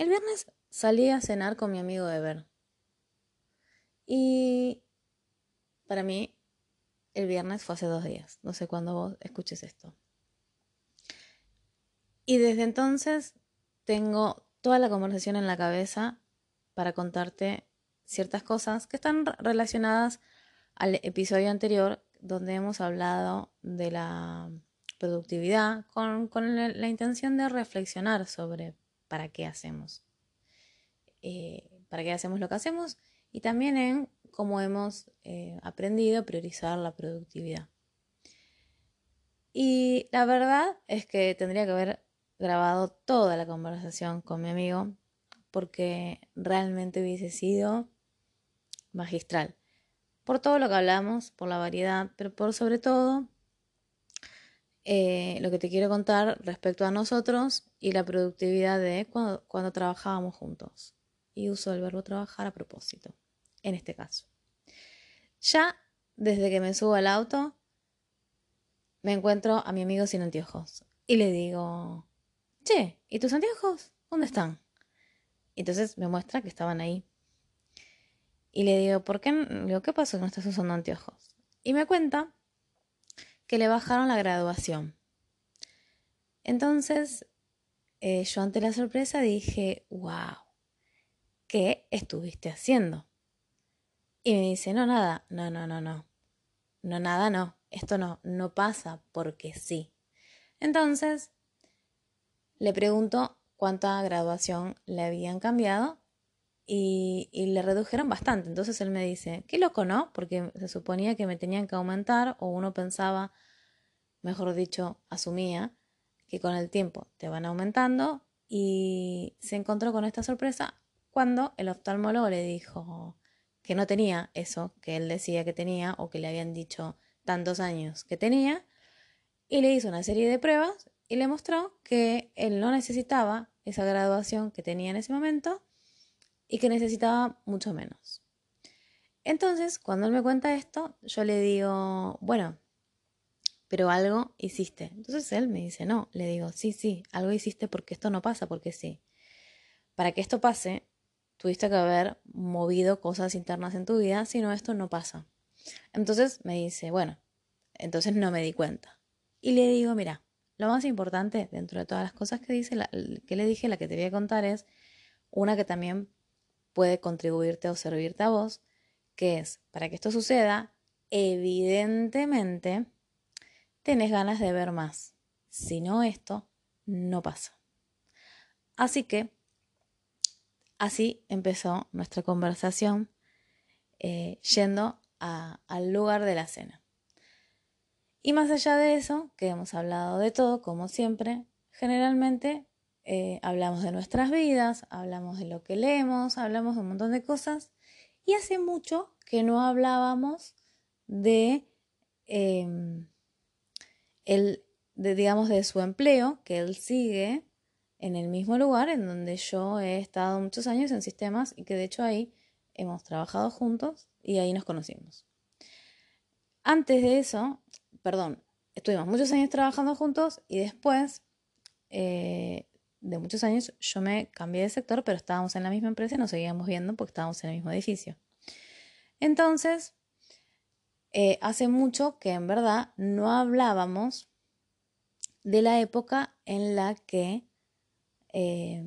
El viernes salí a cenar con mi amigo Ever. Y para mí, el viernes fue hace dos días. No sé cuándo vos escuches esto. Y desde entonces tengo toda la conversación en la cabeza para contarte ciertas cosas que están relacionadas al episodio anterior donde hemos hablado de la productividad con, la, intención de reflexionar sobre para qué hacemos, eh, para qué hacemos lo que hacemos y también en cómo hemos eh, aprendido a priorizar la productividad. Y la verdad es que tendría que haber grabado toda la conversación con mi amigo porque realmente hubiese sido magistral. Por todo lo que hablamos, por la variedad, pero por sobre todo eh, lo que te quiero contar respecto a nosotros y la productividad de cuando, trabajábamos juntos. Y uso el verbo trabajar a propósito, en este caso. Ya desde que me subo al auto, me encuentro a mi amigo sin anteojos y le digo, che, ¿y tus anteojos? ¿Dónde están? entonces me muestra que estaban ahí. Y le digo, ¿por qué? Digo, ¿qué pasó que no estás usando anteojos? Y me cuenta que le bajaron la graduación. Entonces, eh, yo ante la sorpresa dije, wow, ¿qué estuviste haciendo? Y me dice, no, nada, no, no, no, no, no, nada, no, esto no, no pasa porque sí. Entonces, le pregunto cuánta graduación le habían cambiado y, le redujeron bastante. Entonces él me dice, qué loco, ¿no? Porque se suponía que me tenían que aumentar o uno pensaba, mejor dicho, asumía que con el tiempo te van aumentando y se encontró con esta sorpresa cuando el oftalmólogo le dijo que no tenía eso que él decía que tenía o que le habían dicho tantos años que tenía y le hizo una serie de pruebas y le mostró que él no necesitaba esa graduación que tenía en ese momento y que necesitaba mucho menos. Entonces, cuando él me cuenta esto, yo le digo, bueno, pero algo hiciste. Entonces él me dice, no, le digo, sí, sí, algo hiciste porque esto no pasa, porque sí. Para que esto pase, tuviste que haber movido cosas internas en tu vida, si no, esto no pasa. Entonces me dice, bueno, entonces no me di cuenta. Y le digo, mira, lo más importante dentro de todas las cosas que, dice, que le dije, la que te voy a contar es una que también puede contribuirte o servirte a vos, que es, para que esto suceda, evidentemente tenés ganas de ver más. Si no, esto no pasa. Así que, así empezó nuestra conversación eh, yendo al lugar de la cena. Y más allá de eso, que hemos hablado de todo, como siempre, generalmente eh, hablamos de nuestras vidas, hablamos de lo que leemos, hablamos de un montón de cosas. Y hace mucho que no hablábamos de, em, el, digamos, de su empleo, que él sigue en el mismo lugar en donde yo he estado muchos años en sistemas y que de hecho ahí hemos trabajado juntos y ahí nos conocimos. Antes de eso, perdón, estuvimos muchos años trabajando juntos y después eh, de muchos años yo me cambié de sector, pero estábamos en la misma empresa y nos seguíamos viendo porque estábamos en el mismo edificio. Entonces, eh, hace mucho que en verdad no hablábamos de la época en la que eh,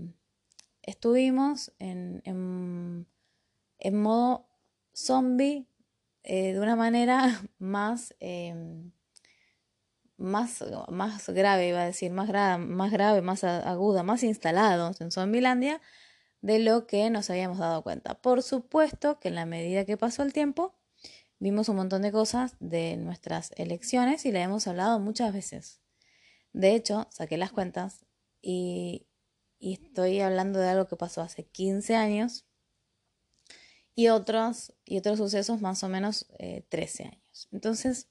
estuvimos en, en, modo zombie de una manera más más, más grave, iba a decir, más, más grave, más aguda, más instalados en Zombilandia de lo que nos habíamos dado cuenta. Por supuesto que en la medida que pasó el tiempo, vimos un montón de cosas de nuestras elecciones y le hemos hablado muchas veces. De hecho, saqué las cuentas y, estoy hablando de algo que pasó hace 15 años y otros, y otros sucesos más o menos 13 eh, años. Entonces,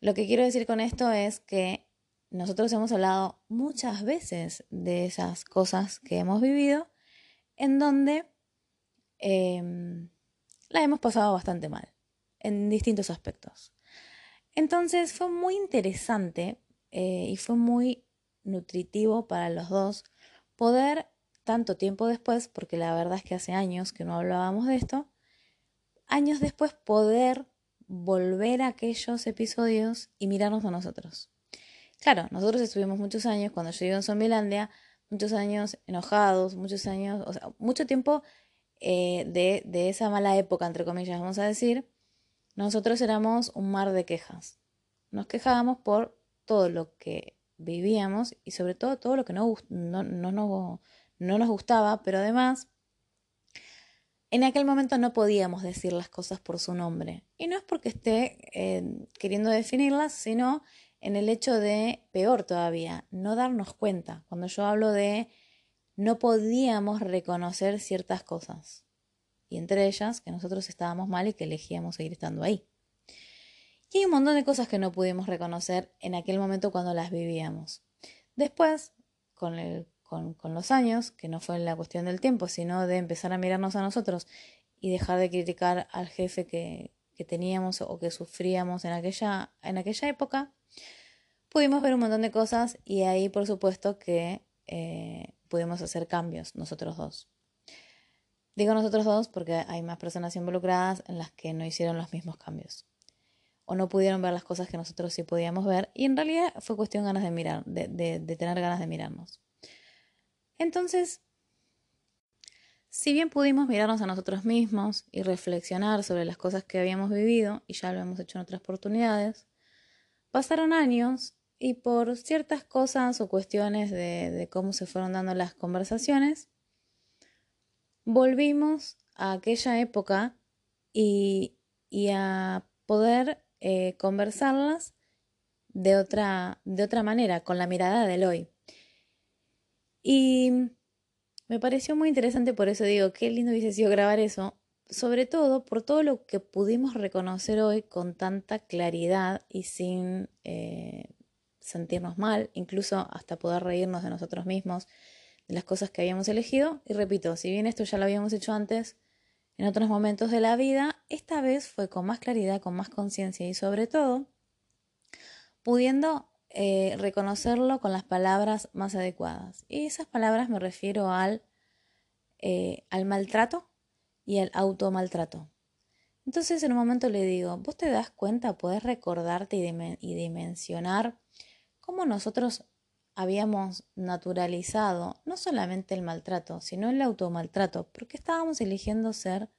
lo que quiero decir con esto es que nosotros hemos hablado muchas veces de esas cosas que hemos vivido, en donde eh, la hemos pasado bastante mal, en distintos aspectos. Entonces fue muy interesante eh, y fue muy nutritivo para los dos poder tanto tiempo después, porque la verdad es que hace años que no hablábamos de esto, años después poder volver a aquellos episodios y mirarnos a nosotros. Claro, nosotros estuvimos muchos años, cuando yo vivo en Zombilandia, muchos años enojados, muchos años, o sea, mucho tiempo eh, de, de esa mala época, entre comillas, vamos a decir, nosotros éramos un mar de quejas. Nos quejábamos por todo lo que vivíamos y sobre todo todo lo que no, no, no, no nos gustaba, pero además en aquel momento no podíamos decir las cosas por su nombre. Y no es porque esté eh, queriendo definirlas, sino en el hecho de, peor todavía, no darnos cuenta. Cuando yo hablo de no podíamos reconocer ciertas cosas. Y entre ellas que nosotros estábamos mal y que elegíamos seguir estando ahí. Y hay un montón de cosas que no pudimos reconocer en aquel momento cuando las vivíamos. Después, con, el, con, los años, que no fue la cuestión del tiempo, sino de empezar a mirarnos a nosotros y dejar de criticar al jefe que, que teníamos o que sufríamos en aquella, en aquella época, pudimos ver un montón de cosas y ahí por supuesto que eh, pudimos hacer cambios nosotros dos. Digo nosotros dos porque hay más personas involucradas en las que no hicieron los mismos cambios o no pudieron ver las cosas que nosotros sí podíamos ver y en realidad fue cuestión ganas de mirar, de tener ganas de mirarnos. Entonces, si bien pudimos mirarnos a nosotros mismos y reflexionar sobre las cosas que habíamos vivido, y ya lo hemos hecho en otras oportunidades, pasaron años y por ciertas cosas o cuestiones de, cómo se fueron dando las conversaciones, volvimos a aquella época y, a poder eh, conversarlas de otra, de otra manera, con la mirada del hoy. Y me pareció muy interesante, por eso digo, qué lindo hubiese sido grabar eso, sobre todo por todo lo que pudimos reconocer hoy con tanta claridad y sin eh, sentirnos mal, incluso hasta poder reírnos de nosotros mismos, de las cosas que habíamos elegido. Y repito, si bien esto ya lo habíamos hecho antes, en otros momentos de la vida, esta vez fue con más claridad, con más conciencia y sobre todo pudiendo eh, reconocerlo con las palabras más adecuadas. Y esas palabras me refiero al, eh, al maltrato y al automaltrato. Entonces en un momento le digo, vos te das cuenta, podés recordarte y dimensionar cómo nosotros habíamos naturalizado no solamente el maltrato, sino el automaltrato, porque estábamos eligiendo ser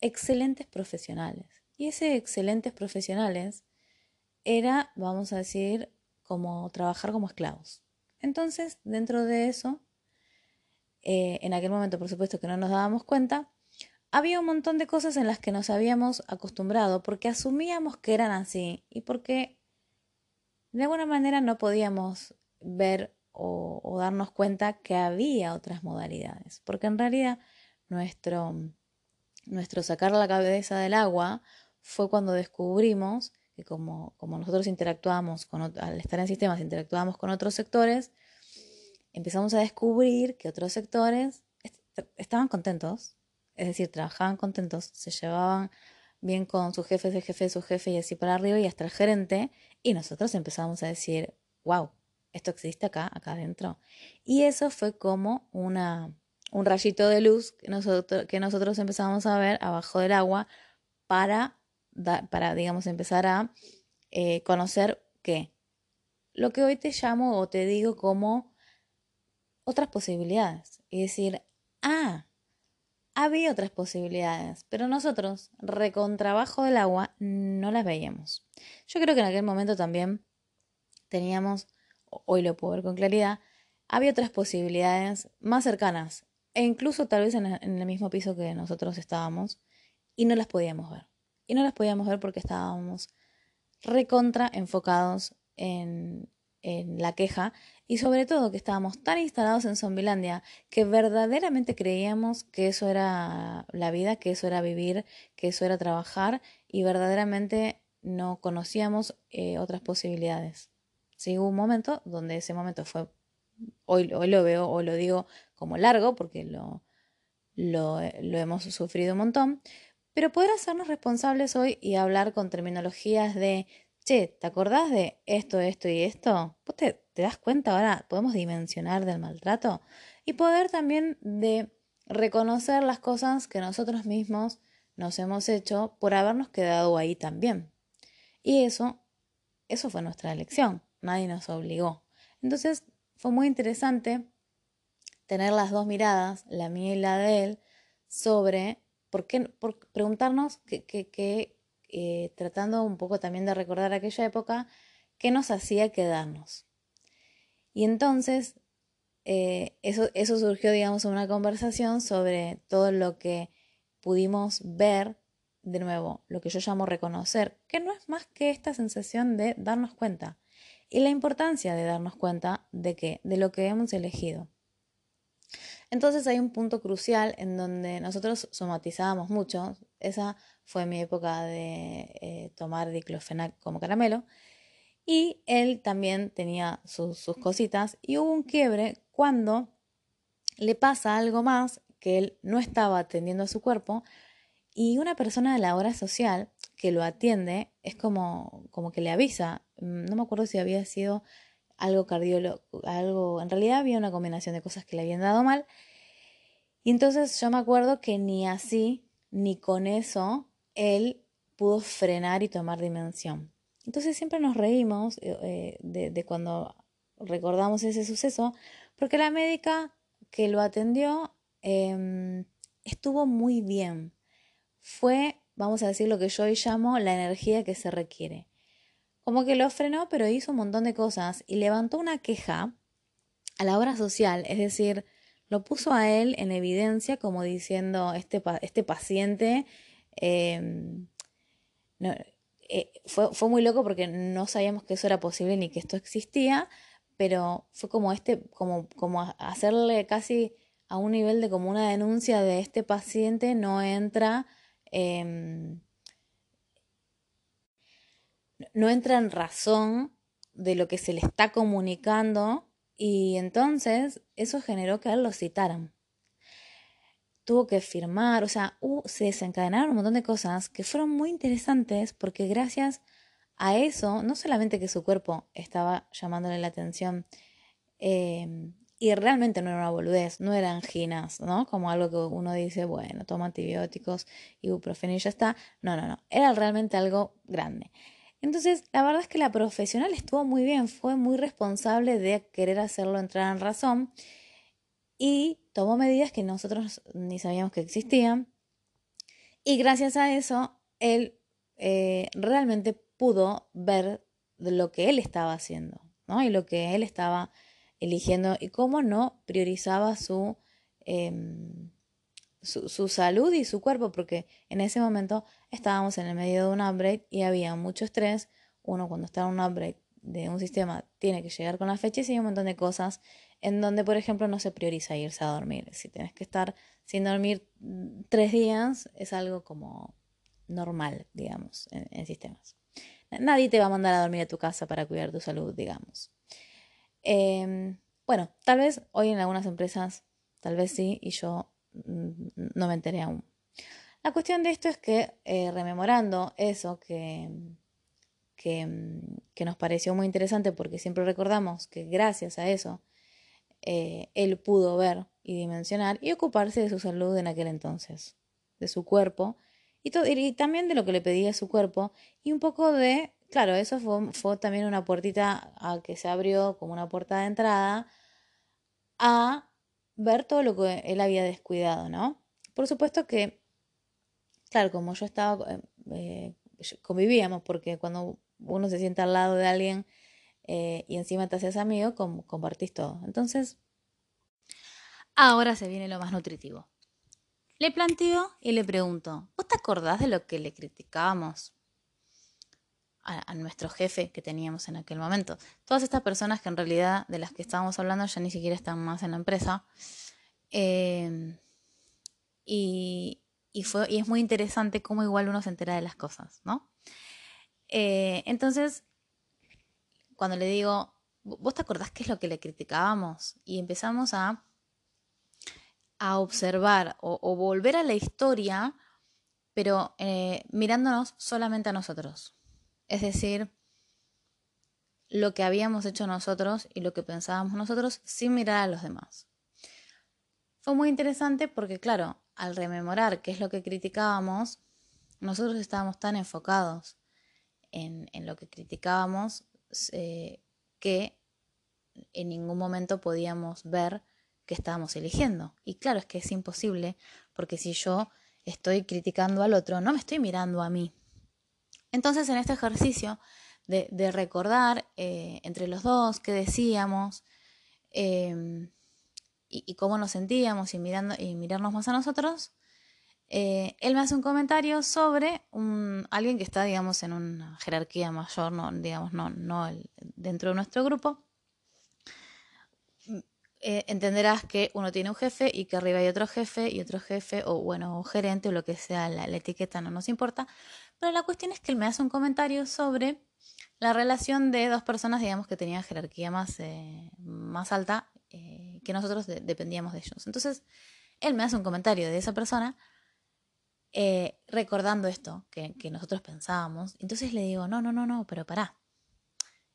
excelentes profesionales. Y ese excelentes profesionales era, vamos a decir, como trabajar como esclavos. Entonces, dentro de eso, eh, en aquel momento, por supuesto que no nos dábamos cuenta, había un montón de cosas en las que nos habíamos acostumbrado porque asumíamos que eran así y porque de alguna manera no podíamos ver o, darnos cuenta que había otras modalidades, porque en realidad nuestro, nuestro sacar la cabeza del agua fue cuando descubrimos que como, como nosotros interactuamos con, al estar en sistemas, interactuamos con otros sectores, empezamos a descubrir que otros sectores estaban contentos, es decir, trabajaban contentos, se llevaban bien con sus jefes, el jefe de su jefe y así para arriba y hasta el gerente. Y nosotros empezamos a decir, wow, esto existe acá, acá adentro. Y eso fue como una, un rayito de luz que nosotros, que nosotros empezamos a ver abajo del agua para, para digamos, empezar a eh, conocer qué. Lo que hoy te llamo o te digo como otras posibilidades. Y decir, ah, había otras posibilidades, pero nosotros, recontrabajo del agua, no las veíamos. Yo creo que en aquel momento también teníamos, hoy lo puedo ver con claridad, había otras posibilidades más cercanas e incluso tal vez en el mismo piso que nosotros estábamos y no las podíamos ver. Y no las podíamos ver porque estábamos recontra enfocados en, en la queja y sobre todo que estábamos tan instalados en Zombilandia que verdaderamente creíamos que eso era la vida, que eso era vivir, que eso era trabajar y verdaderamente no conocíamos eh, otras posibilidades. Sí, hubo un momento donde ese momento fue, hoy, hoy lo veo o lo digo como largo porque lo, lo, lo hemos sufrido un montón, pero poder hacernos responsables hoy y hablar con terminologías de che, ¿te acordás de esto, esto y esto? ¿Vos te, das cuenta ahora? ¿Podemos dimensionar del maltrato? y poder también de reconocer las cosas que nosotros mismos nos hemos hecho por habernos quedado ahí también. Y eso, eso fue nuestra elección, nadie nos obligó. Entonces fue muy interesante tener las dos miradas, la mía y la de él, sobre por qué, preguntarnos que, eh, tratando un poco también de recordar aquella época, qué nos hacía quedarnos. Y entonces eh, eso, eso surgió, digamos, en una conversación sobre todo lo que pudimos ver, de nuevo, lo que yo llamo reconocer, que no es más que esta sensación de darnos cuenta y la importancia de darnos cuenta de que, de lo que hemos elegido. Entonces hay un punto crucial en donde nosotros somatizábamos mucho. Esa fue mi época de eh, tomar diclofenac como caramelo. Y él también tenía sus, cositas. Y hubo un quiebre cuando le pasa algo más que él no estaba atendiendo a su cuerpo. Y una persona de la hora social que lo atiende es como, como que le avisa. No me acuerdo si había sido algo cardiólogo, algo, en realidad había una combinación de cosas que le habían dado mal. Y entonces yo me acuerdo que ni así, ni con eso, él pudo frenar y tomar dimensión. Entonces siempre nos reímos eh, eh, de, cuando recordamos ese suceso, porque la médica que lo atendió em, estuvo muy bien. Fue, vamos a decir, lo que yo hoy llamo la energía que se requiere. Como que lo frenó, pero hizo un montón de cosas y levantó una queja a la obra social, es decir, lo puso a él en evidencia como diciendo, este, este paciente em, eh, fue, fue, muy loco porque no sabíamos que eso era posible ni que esto existía, pero fue como este, como, como hacerle casi a un nivel de como una denuncia de este paciente no entra em, no entra en razón de lo que se le está comunicando y entonces eso generó que a él lo citaran. Tuvo que firmar, o sea, se desencadenaron un montón de cosas que fueron muy interesantes porque gracias a eso, no solamente que su cuerpo estaba llamándole la atención, em, y realmente no era una boludez, no eran anginas, ¿no? Como algo que uno dice, bueno, toma antibióticos, ibuprofeno y ya está. No, no, no, era realmente algo grande. Entonces, la verdad es que la profesional estuvo muy bien, fue muy responsable de querer hacerlo entrar en razón y tomó medidas que nosotros ni sabíamos que existían. Y gracias a eso, él eh, realmente pudo ver lo que él estaba haciendo, ¿no? Y lo que él estaba eligiendo y cómo no priorizaba su, em, su, salud y su cuerpo, porque en ese momento estábamos en el medio de un upgrade y había mucho estrés. Uno cuando está en un upgrade de un sistema tiene que llegar con las fechas y hay un montón de cosas en donde, por ejemplo, no se prioriza irse a dormir. Si tienes que estar sin dormir tres días, es algo como normal, digamos, en, sistemas. Nadie te va a mandar a dormir a tu casa para cuidar tu salud, digamos. Em, bueno, tal vez hoy en algunas empresas, tal vez sí, y yo no me enteré aún. La cuestión de esto es que, eh, rememorando eso que, que, que, nos pareció muy interesante, porque siempre recordamos que gracias a eso eh, él pudo ver y dimensionar y ocuparse de su salud en aquel entonces, de su cuerpo y, y también de lo que le pedía su cuerpo y un poco de, claro, eso fue, fue también una puertita a que se abrió como una puerta de entrada a ver todo lo que él había descuidado, ¿no? Por supuesto que, claro, como yo estaba, eh, eh, convivíamos, porque cuando uno se sienta al lado de alguien eh, y encima te haces amigo, compartís todo. Entonces, ahora se viene lo más nutritivo. Le planteo y le pregunto, ¿vos te acordás de lo que le criticábamos a, nuestro jefe que teníamos en aquel momento. Todas estas personas que en realidad de las que estábamos hablando ya ni siquiera están más en la empresa. Eh, y, fue, y es muy interesante cómo igual uno se entera de las cosas, ¿no? Eh, entonces, cuando le digo, ¿vos te acordás qué es lo que le criticábamos? Y empezamos a, a observar o, volver a la historia, pero eh, mirándonos solamente a nosotros. Es decir, lo que habíamos hecho nosotros y lo que pensábamos nosotros sin mirar a los demás. fue muy interesante porque, claro, al rememorar qué es lo que criticábamos, nosotros estábamos tan enfocados en, lo que criticábamos eh, que en ningún momento podíamos ver que estábamos eligiendo. Y claro, es que es imposible, porque si yo estoy criticando al otro, no me estoy mirando a mí. Entonces, en este ejercicio de, recordar eh, entre los dos qué decíamos em, y, cómo nos sentíamos y, mirando, y mirarnos más a nosotros, eh, él me hace un comentario sobre alguien que está, digamos, en una jerarquía mayor, no, digamos, no, no dentro de nuestro grupo. Eh, entenderás que uno tiene un jefe y que arriba hay otro jefe y otro jefe, o bueno, gerente o lo que sea, la, etiqueta no nos importa. Pero la cuestión es que él me hace un comentario sobre la relación de dos personas, digamos, que tenían jerarquía más, eh, más alta, que nosotros dependíamos de ellos. Entonces, él me hace un comentario de esa persona eh, recordando esto que, nosotros pensábamos. Entonces le digo, no, no, no, no, pero pará.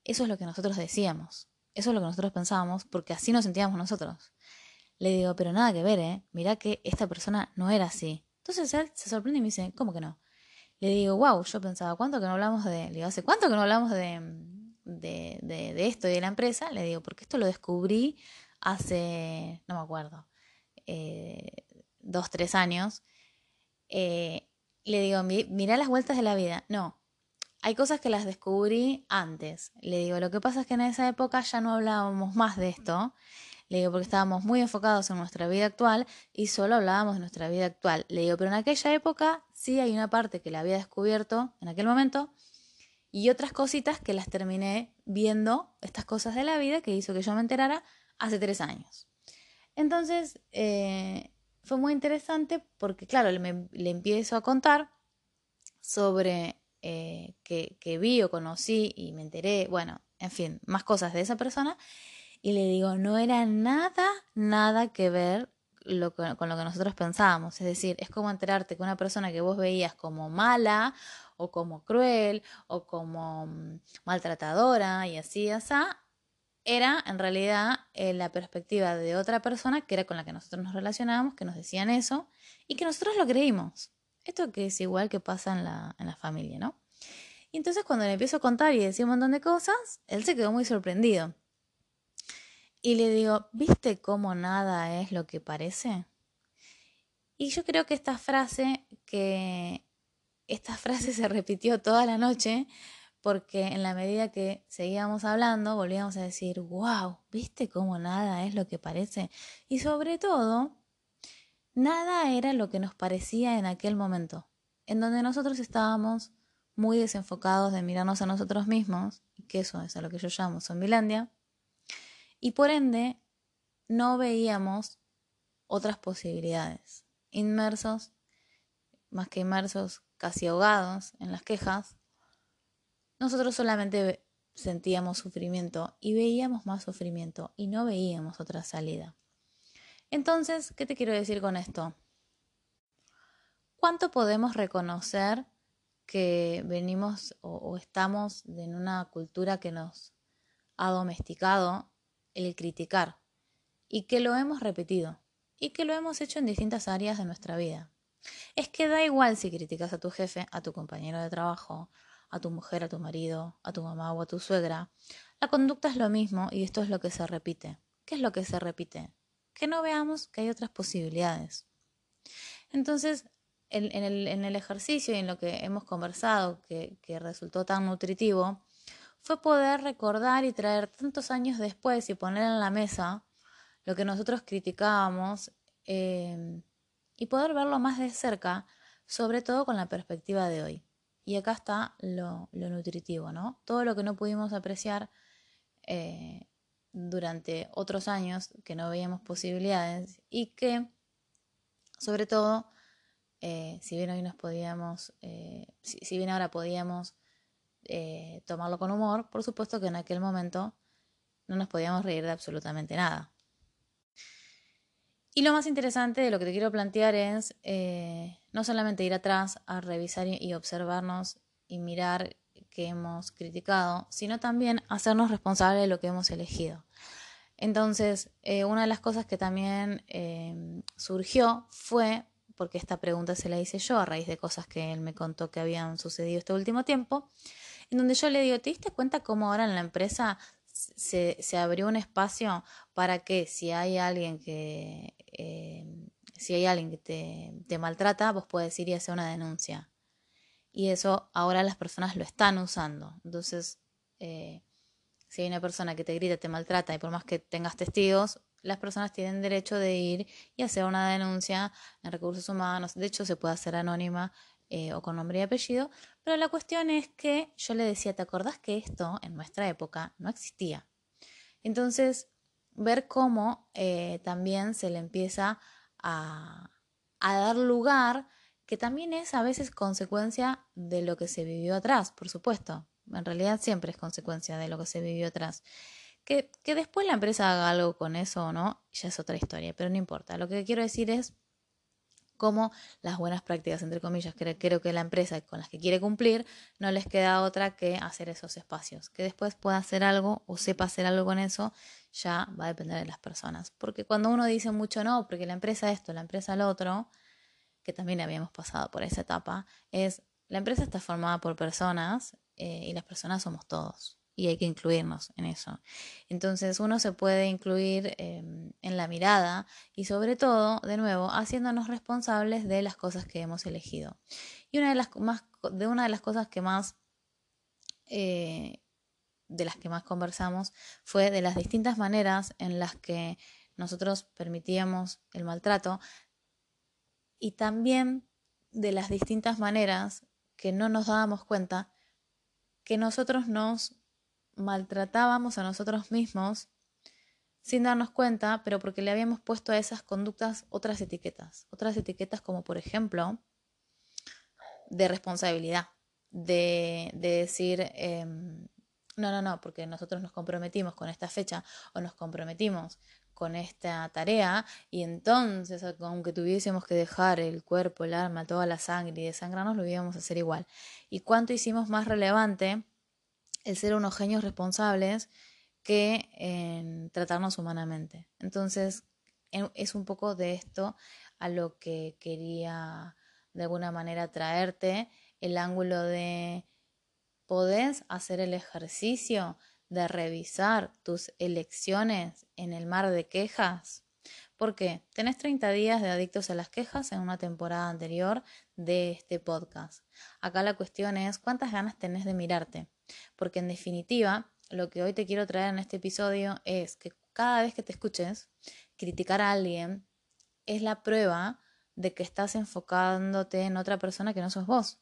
Eso es lo que nosotros decíamos. Eso es lo que nosotros pensábamos porque así nos sentíamos nosotros. Le digo, pero nada que ver, ¿eh? Mirá que esta persona no era así. Entonces él se sorprende y me dice, ¿cómo que no? Le digo, wow, yo pensaba, ¿cuánto que no hablamos de... Le digo, ¿hace cuánto que no hablamos de, de, de, esto y de la empresa? Le digo, porque esto lo descubrí hace, no me acuerdo, eh, dos, tres años eh, le digo, mira las vueltas de la vida. No, hay cosas que las descubrí antes. Le digo, lo que pasa es que en esa época ya no hablábamos más de esto. Le digo, porque estábamos muy enfocados en nuestra vida actual y solo hablábamos de nuestra vida actual. Le digo, pero en aquella época sí hay una parte que la había descubierto en aquel momento y otras cositas que las terminé viendo, estas cosas de la vida que hizo que yo me enterara hace tres años. Entonces, eh, fue muy interesante porque, claro, le, empiezo a contar sobre eh, que, que, vi o conocí y me enteré, bueno, en fin, más cosas de esa persona. Y le digo, no era nada, nada que ver lo con lo que nosotros pensábamos. Es decir, es como enterarte que una persona que vos veías como mala o como cruel o como mm, maltratadora y así, así, era en realidad eh, la perspectiva de otra persona que era con la que nosotros nos relacionábamos, que nos decían eso y que nosotros lo creímos. Esto que es igual que pasa en la, en la familia, ¿no? Y entonces cuando le empiezo a contar y decir un montón de cosas, él se quedó muy sorprendido. Y le digo, ¿viste cómo nada es lo que parece? Y yo creo que esta frase, que esta frase se repitió toda la noche, porque en la medida que seguíamos hablando, volvíamos a decir, wow, ¿viste cómo nada es lo que parece? Y sobre todo, nada era lo que nos parecía en aquel momento, en donde nosotros estábamos muy desenfocados de mirarnos a nosotros mismos, y que eso es a lo que yo llamo zombilandia, y por ende no veíamos otras posibilidades, inmersos, más que inmersos, casi ahogados en las quejas, nosotros solamente sentíamos sufrimiento y veíamos más sufrimiento y no veíamos otra salida. Entonces, ¿qué te quiero decir con esto? ¿Cuánto podemos reconocer que venimos o, estamos en una cultura que nos ha domesticado el criticar y que lo hemos repetido y que lo hemos hecho en distintas áreas de nuestra vida? Es que da igual si criticas a tu jefe, a tu compañero de trabajo, a tu mujer, a tu marido, a tu mamá o a tu suegra, la conducta es lo mismo y esto es lo que se repite. ¿Qué es lo que se repite? Que no veamos que hay otras posibilidades. Entonces, en, el, ejercicio y en lo que hemos conversado, que, resultó tan nutritivo, fue poder recordar y traer tantos años después y poner en la mesa lo que nosotros criticábamos eh, y poder verlo más de cerca, sobre todo con la perspectiva de hoy. Y acá está lo, nutritivo, ¿no? Todo lo que no pudimos apreciar eh, durante otros años, que no veíamos posibilidades y que, sobre todo, eh, si bien hoy nos podíamos, si, bien ahora podíamos tomarlo con humor, por supuesto que en aquel momento no nos podíamos reír de absolutamente nada. Y lo más interesante de lo que te quiero plantear es eh, no solamente ir atrás a revisar y observarnos y mirar que hemos criticado, sino también hacernos responsables de lo que hemos elegido. Entonces, eh, una de las cosas que también em, surgió fue, porque esta pregunta se la hice yo a raíz de cosas que él me contó que habían sucedido este último tiempo, en donde yo le digo, ¿te diste cuenta cómo ahora en la empresa se, se abrió un espacio para que si hay alguien que, em, si hay alguien que te, te maltrata, vos puedes ir y hacer una denuncia? Y eso ahora las personas lo están usando. Entonces, eh, si hay una persona que te grita, te maltrata y por más que tengas testigos, las personas tienen derecho de ir y hacer una denuncia en recursos humanos. De hecho, se puede hacer anónima eh, o con nombre y apellido. Pero la cuestión es que yo le decía, ¿te acordás que esto en nuestra época no existía? Entonces, ver cómo eh, también se le empieza a, dar lugar, que también es a veces consecuencia de lo que se vivió atrás, por supuesto en realidad siempre es consecuencia de lo que se vivió atrás. Que, que después la empresa haga algo con eso o no, ya es otra historia, pero no importa. Lo que quiero decir es cómo las buenas prácticas, entre comillas, que creo que la empresa con las que quiere cumplir, no les queda otra que hacer esos espacios. Que después pueda hacer algo o sepa hacer algo con eso, ya va a depender de las personas. Porque cuando uno dice mucho no, porque la empresa esto, la empresa lo otro, que también habíamos pasado por esa etapa, es la empresa está formada por personas eh, y las personas somos todos y hay que incluirnos en eso. Entonces uno se puede incluir em, en la mirada y sobre todo, de nuevo, haciéndonos responsables de las cosas que hemos elegido. Y una de las, más, de una de las cosas que más, eh, de las que más conversamos fue de las distintas maneras en las que nosotros permitíamos el maltrato y también de las distintas maneras que no nos dábamos cuenta que nosotros nos maltratábamos a nosotros mismos sin darnos cuenta, pero porque le habíamos puesto a esas conductas otras etiquetas. Otras etiquetas como por ejemplo de responsabilidad, de, decir, em, no, no, no, porque nosotros nos comprometimos con esta fecha o nos comprometimos con esta tarea y entonces aunque tuviésemos que dejar el cuerpo, el alma, toda la sangre y desangrarnos, lo íbamos a hacer igual. ¿Y cuánto hicimos más relevante el ser unos genios responsables que en tratarnos humanamente? Entonces es un poco de esto a lo que quería de alguna manera traerte el ángulo de podés hacer el ejercicio de revisar tus elecciones en el mar de quejas? ¿Por qué? Tenés 30 días de adictos a las quejas en una temporada anterior de este podcast. Acá la cuestión es cuántas ganas tenés de mirarte. Porque en definitiva, lo que hoy te quiero traer en este episodio es que cada vez que te escuches criticar a alguien es la prueba de que estás enfocándote en otra persona que no sos vos.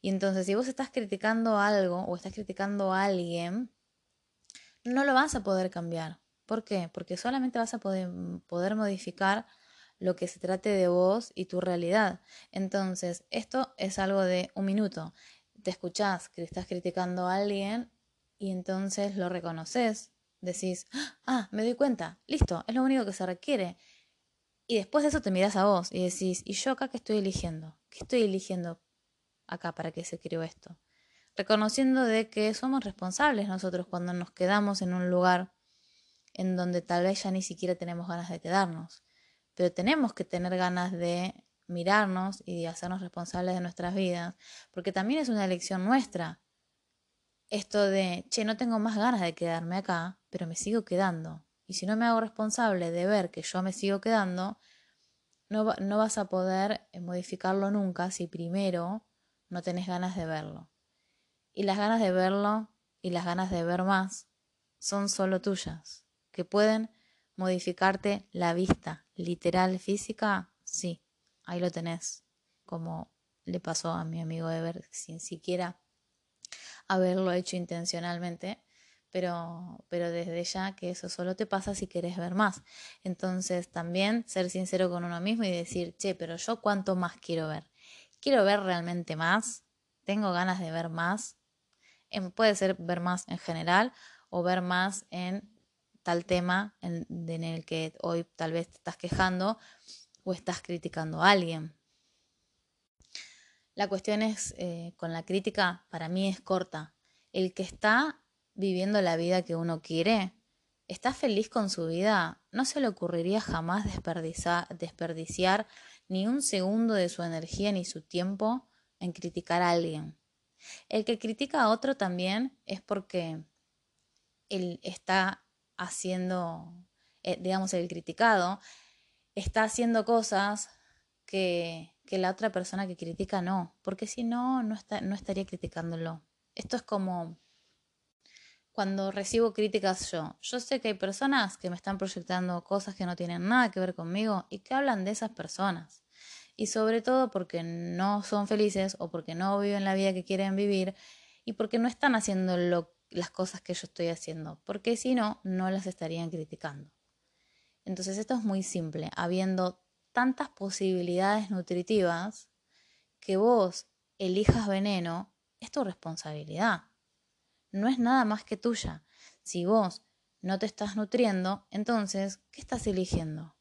Y entonces, si vos estás criticando algo o estás criticando a alguien, no lo vas a poder cambiar. ¿Por qué? Porque solamente vas a poder, poder modificar lo que se trate de vos y tu realidad. Entonces, esto es algo de un minuto. Te escuchás que estás criticando a alguien y entonces lo reconoces. Decís, ah, me doy cuenta, listo, es lo único que se requiere. Y después de eso te miras a vos y decís, ¿y yo acá qué estoy eligiendo? ¿Qué estoy eligiendo acá para que se creó esto? reconociendo de que somos responsables nosotros cuando nos quedamos en un lugar en donde tal vez ya ni siquiera tenemos ganas de quedarnos, pero tenemos que tener ganas de mirarnos y de hacernos responsables de nuestras vidas, porque también es una elección nuestra. Esto de, che, no tengo más ganas de quedarme acá, pero me sigo quedando. Y si no me hago responsable de ver que yo me sigo quedando, no, no vas a poder eh, modificarlo nunca si primero no tenés ganas de verlo. Y las ganas de verlo y las ganas de ver más son solo tuyas, que pueden modificarte la vista literal física, sí, ahí lo tenés, como le pasó a mi amigo Ever sin siquiera haberlo hecho intencionalmente, pero, pero desde ya que eso solo te pasa si quieres ver más. Entonces también ser sincero con uno mismo y decir, che, pero yo cuánto más quiero ver. Quiero ver realmente más, tengo ganas de ver más, puede ser ver más en general o ver más en tal tema en, el que hoy tal vez te estás quejando o estás criticando a alguien. La cuestión es, eh, con la crítica, para mí es corta. El que está viviendo la vida que uno quiere, está feliz con su vida, no se le ocurriría jamás desperdiciar ni un segundo de su energía ni su tiempo en criticar a alguien. El que critica a otro también es porque él está haciendo, eh, digamos, el criticado, está haciendo cosas que, que, la otra persona que critica no, porque si no, no, está, no estaría criticándolo. Esto es como cuando recibo críticas yo. Yo sé que hay personas que me están proyectando cosas que no tienen nada que ver conmigo y que hablan de esas personas. Y sobre todo porque no son felices o porque no viven la vida que quieren vivir y porque no están haciendo las cosas que yo estoy haciendo, porque si no, no las estarían criticando. Entonces esto es muy simple, habiendo tantas posibilidades nutritivas que vos elijas veneno, es tu responsabilidad no es nada más que tuya. Si vos no te estás nutriendo, entonces, ¿qué estás eligiendo?